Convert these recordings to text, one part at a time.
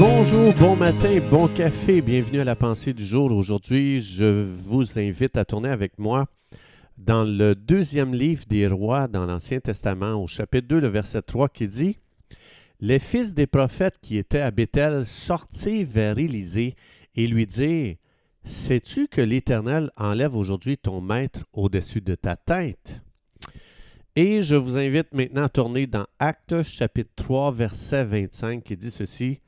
Bonjour, bon matin, bon café, bienvenue à la pensée du jour. Aujourd'hui, je vous invite à tourner avec moi dans le deuxième livre des rois dans l'Ancien Testament, au chapitre 2, le verset 3, qui dit Les fils des prophètes qui étaient à Bethel sortirent vers Élisée et lui dirent Sais-tu que l'Éternel enlève aujourd'hui ton maître au-dessus de ta tête Et je vous invite maintenant à tourner dans Actes chapitre 3, verset 25, qui dit ceci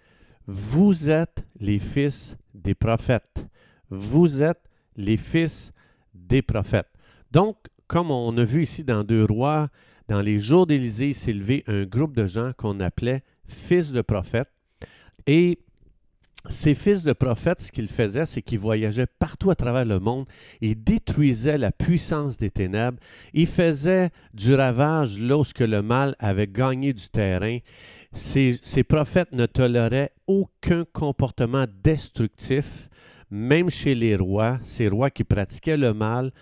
Vous êtes les fils des prophètes. Vous êtes les fils des prophètes. Donc, comme on a vu ici dans Deux Rois, dans les jours d'Élysée, s'est un groupe de gens qu'on appelait fils de prophètes. Et ces fils de prophètes, ce qu'ils faisaient, c'est qu'ils voyageaient partout à travers le monde et détruisaient la puissance des ténèbres. Ils faisaient du ravage lorsque le mal avait gagné du terrain. Ces, prophètes ne toléraient aucun comportement destructif, même chez les rois, ces rois qui pratiquaient le mal.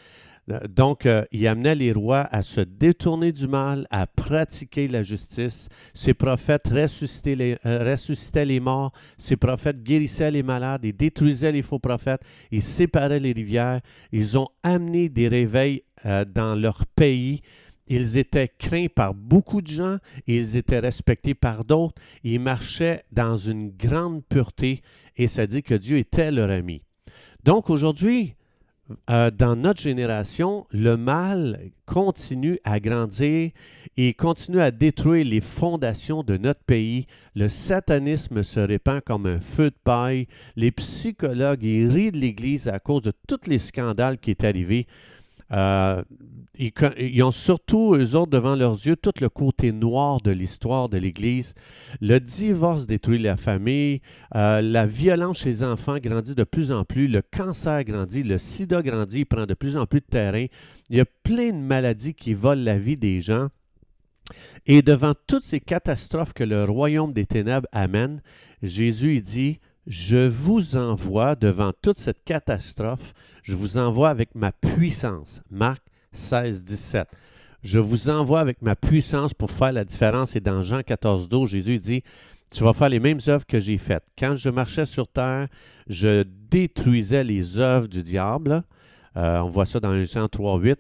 Donc, euh, il amenait les rois à se détourner du mal, à pratiquer la justice. Ces prophètes ressuscitaient les, euh, morts, ces prophètes guérissaient les malades, ils détruisaient les faux prophètes, ils séparaient les rivières, ils ont amené des réveils euh, dans leur pays. Ils étaient craints par beaucoup de gens, ils étaient respectés par d'autres, ils marchaient dans une grande pureté et ça dit que Dieu était leur ami. Donc aujourd'hui, euh, dans notre génération, le mal continue à grandir et continue à détruire les fondations de notre pays. Le satanisme se répand comme un feu de paille. Les psychologues ils rient de l'Église à cause de tous les scandales qui sont arrivés. Euh, ils, ils, ont surtout, eux autres, devant leurs yeux, tout le côté noir de l'histoire de l'Église. Le divorce détruit la famille, euh, la violence chez les enfants grandit de plus en plus, le cancer grandit, le sida grandit, prend de plus en plus de terrain. Il y a plein de maladies qui volent la vie des gens. Et devant toutes ces catastrophes que le royaume des ténèbres amène, Jésus dit, je vous envoie devant toute cette catastrophe, je vous envoie avec ma puissance. Marc 16, 17. Je vous envoie avec ma puissance pour faire la différence. Et dans Jean 14, 12, Jésus dit, tu vas faire les mêmes œuvres que j'ai faites. Quand je marchais sur terre, je détruisais les œuvres du diable. Euh, on voit ça dans Jean 3, 8.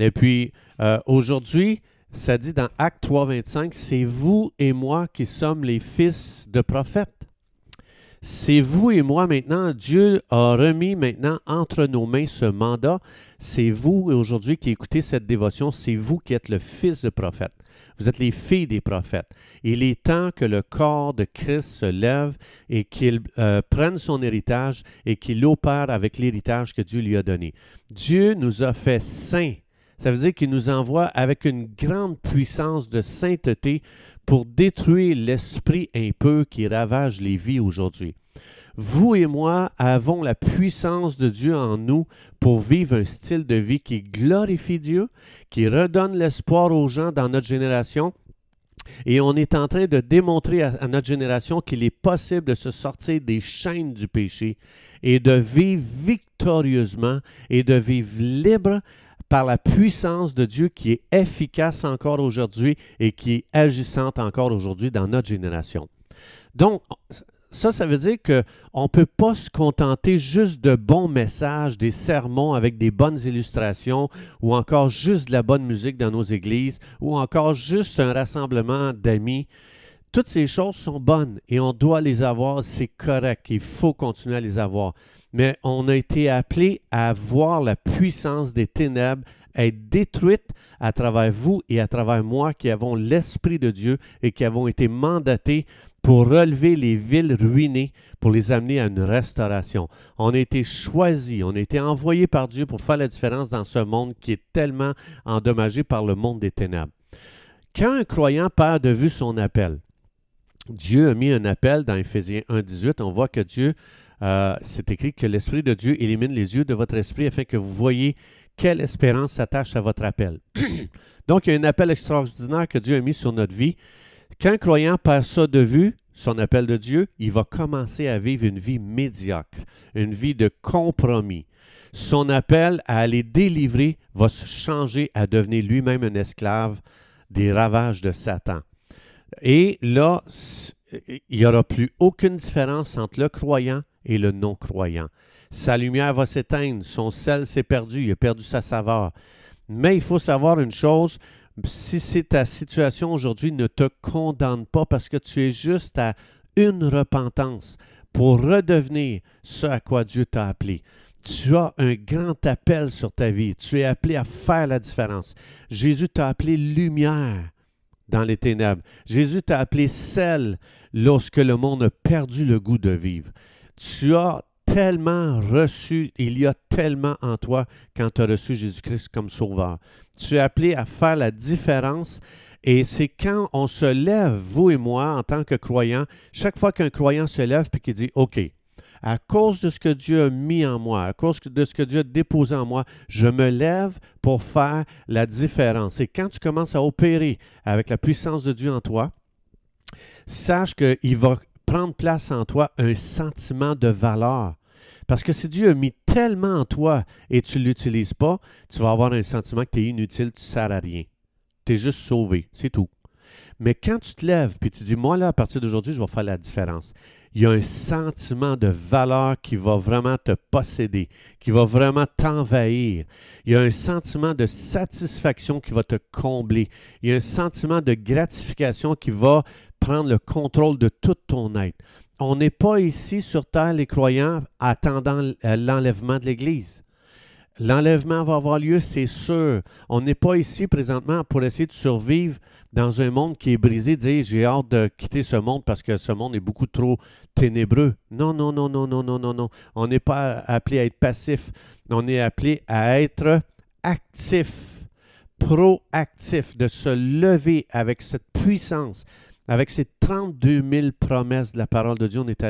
Et puis, euh, aujourd'hui, ça dit dans Acte 3, 25, c'est vous et moi qui sommes les fils de prophètes. C'est vous et moi maintenant. Dieu a remis maintenant entre nos mains ce mandat. C'est vous aujourd'hui qui écoutez cette dévotion. C'est vous qui êtes le fils de prophète. Vous êtes les filles des prophètes. Il est temps que le corps de Christ se lève et qu'il euh, prenne son héritage et qu'il opère avec l'héritage que Dieu lui a donné. Dieu nous a fait saints. Ça veut dire qu'il nous envoie avec une grande puissance de sainteté pour détruire l'esprit impur qui ravage les vies aujourd'hui. Vous et moi avons la puissance de Dieu en nous pour vivre un style de vie qui glorifie Dieu, qui redonne l'espoir aux gens dans notre génération. Et on est en train de démontrer à, notre génération qu'il est possible de se sortir des chaînes du péché et de vivre victorieusement et de vivre libre par la puissance de Dieu qui est efficace encore aujourd'hui et qui est agissante encore aujourd'hui dans notre génération. Donc, ça, ça veut dire qu'on ne peut pas se contenter juste de bons messages, des sermons avec des bonnes illustrations, ou encore juste de la bonne musique dans nos églises, ou encore juste un rassemblement d'amis. Toutes ces choses sont bonnes et on doit les avoir, c'est correct, il faut continuer à les avoir mais on a été appelé à voir la puissance des ténèbres être détruite à travers vous et à travers moi qui avons l'Esprit de Dieu et qui avons été mandatés pour relever les villes ruinées, pour les amener à une restauration. On a été choisis, on a été envoyés par Dieu pour faire la différence dans ce monde qui est tellement endommagé par le monde des ténèbres. Quand un croyant perd de vue son appel, Dieu a mis un appel dans Éphésiens 1.18, on voit que Dieu euh, c'est écrit que l'Esprit de Dieu élimine les yeux de votre esprit afin que vous voyez quelle espérance s'attache à votre appel. Donc, il y a un appel extraordinaire que Dieu a mis sur notre vie. Quand un croyant perd ça de vue, son appel de Dieu, il va commencer à vivre une vie médiocre, une vie de compromis. Son appel à aller délivrer va se changer à devenir lui-même un esclave des ravages de Satan. Et là, il n'y aura plus aucune différence entre le croyant et le non-croyant. Sa lumière va s'éteindre, son sel s'est perdu, il a perdu sa saveur. Mais il faut savoir une chose, si c'est ta situation aujourd'hui, ne te condamne pas parce que tu es juste à une repentance pour redevenir ce à quoi Dieu t'a appelé. Tu as un grand appel sur ta vie. Tu es appelé à faire la différence. Jésus t'a appelé lumière dans les ténèbres. Jésus t'a appelé sel lorsque le monde a perdu le goût de vivre. Tu as tellement reçu, il y a tellement en toi quand tu as reçu Jésus-Christ comme sauveur. Tu es appelé à faire la différence et c'est quand on se lève, vous et moi, en tant que croyants, chaque fois qu'un croyant se lève et qu'il dit OK, à cause de ce que Dieu a mis en moi, à cause de ce que Dieu a déposé en moi, je me lève pour faire la différence. Et quand tu commences à opérer avec la puissance de Dieu en toi, sache qu'il va prendre place en toi un sentiment de valeur. Parce que si Dieu a mis tellement en toi et tu ne l'utilises pas, tu vas avoir un sentiment que tu es inutile, tu ne sers à rien. Tu es juste sauvé, c'est tout. Mais quand tu te lèves et tu dis, moi là, à partir d'aujourd'hui, je vais faire la différence il y a un sentiment de valeur qui va vraiment te posséder, qui va vraiment t'envahir. Il y a un sentiment de satisfaction qui va te combler. Il y a un sentiment de gratification qui va prendre le contrôle de tout ton être. On n'est pas ici sur Terre, les croyants, attendant l'enlèvement de l'Église. L'enlèvement va avoir lieu, c'est sûr. On n'est pas ici présentement pour essayer de survivre dans un monde qui est brisé, dire j'ai hâte de quitter ce monde parce que ce monde est beaucoup trop ténébreux. Non, non, non, non, non, non, non, non. On n'est pas appelé à être passif. On est appelé à être actif, proactif, de se lever avec cette puissance, avec ces 32 000 promesses de la parole de Dieu. On est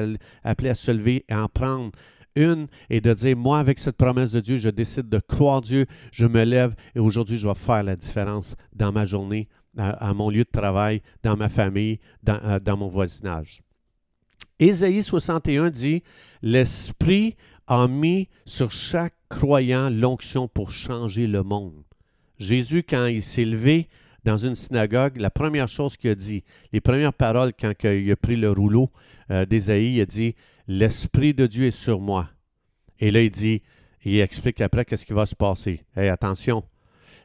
appelé à se lever et en prendre une et de dire, moi, avec cette promesse de Dieu, je décide de croire Dieu, je me lève et aujourd'hui, je vais faire la différence dans ma journée, à, mon lieu de travail, dans ma famille, dans, euh, dans mon voisinage. Ésaïe 61 dit, L'Esprit a mis sur chaque croyant l'onction pour changer le monde. Jésus, quand il s'est levé dans une synagogue, la première chose qu'il a dit, les premières paroles quand il a pris le rouleau euh, d'Ésaïe, il a dit, L'Esprit de Dieu est sur moi. Et là, il dit, il explique après qu'est-ce qui va se passer. Hey, attention,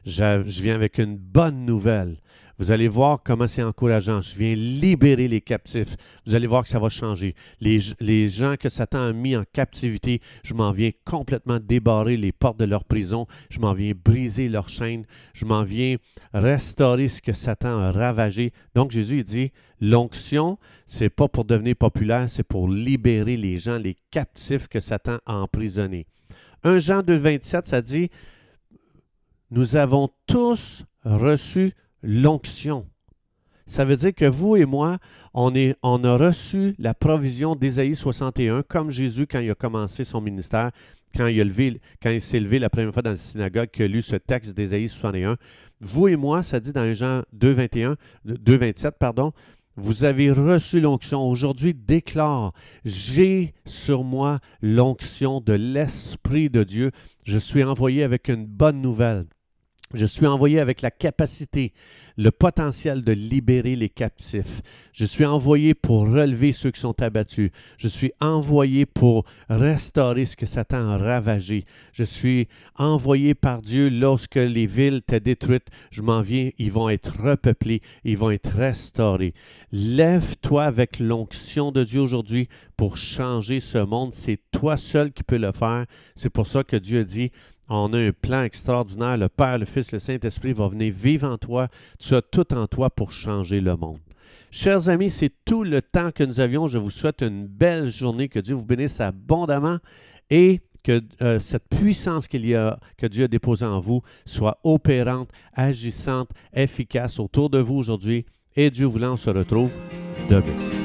je, viens avec une bonne nouvelle. Vous allez voir comment c'est encourageant. Je viens libérer les captifs. Vous allez voir que ça va changer. Les, les gens que Satan a mis en captivité, je m'en viens complètement débarrer les portes de leur prison. Je m'en viens briser leurs chaînes. Je m'en viens restaurer ce que Satan a ravagé. Donc Jésus dit, l'onction, c'est pas pour devenir populaire, c'est pour libérer les gens, les captifs que Satan a emprisonnés. 1 Jean 2, 27, ça dit, nous avons tous reçu l'onction. Ça veut dire que vous et moi, on, a reçu la provision d'Ésaïe 61, comme Jésus quand il a commencé son ministère, quand il, s'est levé la première fois dans la synagogue, qu'il a lu ce texte d'Ésaïe 61. Vous et moi, ça dit dans Jean 2, 21, 2, 27, pardon, vous avez reçu l'onction. Aujourd'hui, déclare, j'ai sur moi l'onction de l'Esprit de Dieu. Je suis envoyé avec une bonne nouvelle. Je suis envoyé avec la capacité, le potentiel de libérer les captifs. Je suis envoyé pour relever ceux qui sont abattus. Je suis envoyé pour restaurer ce que Satan a ravagé. Je suis envoyé par Dieu lorsque les villes étaient détruites. Je m'en viens, ils vont être repeuplés, ils vont être restaurés. Lève-toi avec l'onction de Dieu aujourd'hui pour changer ce monde. C'est toi seul qui peux le faire. C'est pour ça que Dieu dit, on a un plan extraordinaire. Le Père, le Fils, le Saint-Esprit va venir vivre en toi. Tu as tout en toi pour changer le monde. Chers amis, c'est tout le temps que nous avions. Je vous souhaite une belle journée. Que Dieu vous bénisse abondamment et que euh, cette puissance qu'il y a, que Dieu a déposée en vous soit opérante, agissante, efficace autour de vous aujourd'hui. Et Dieu voulant, on se retrouve demain.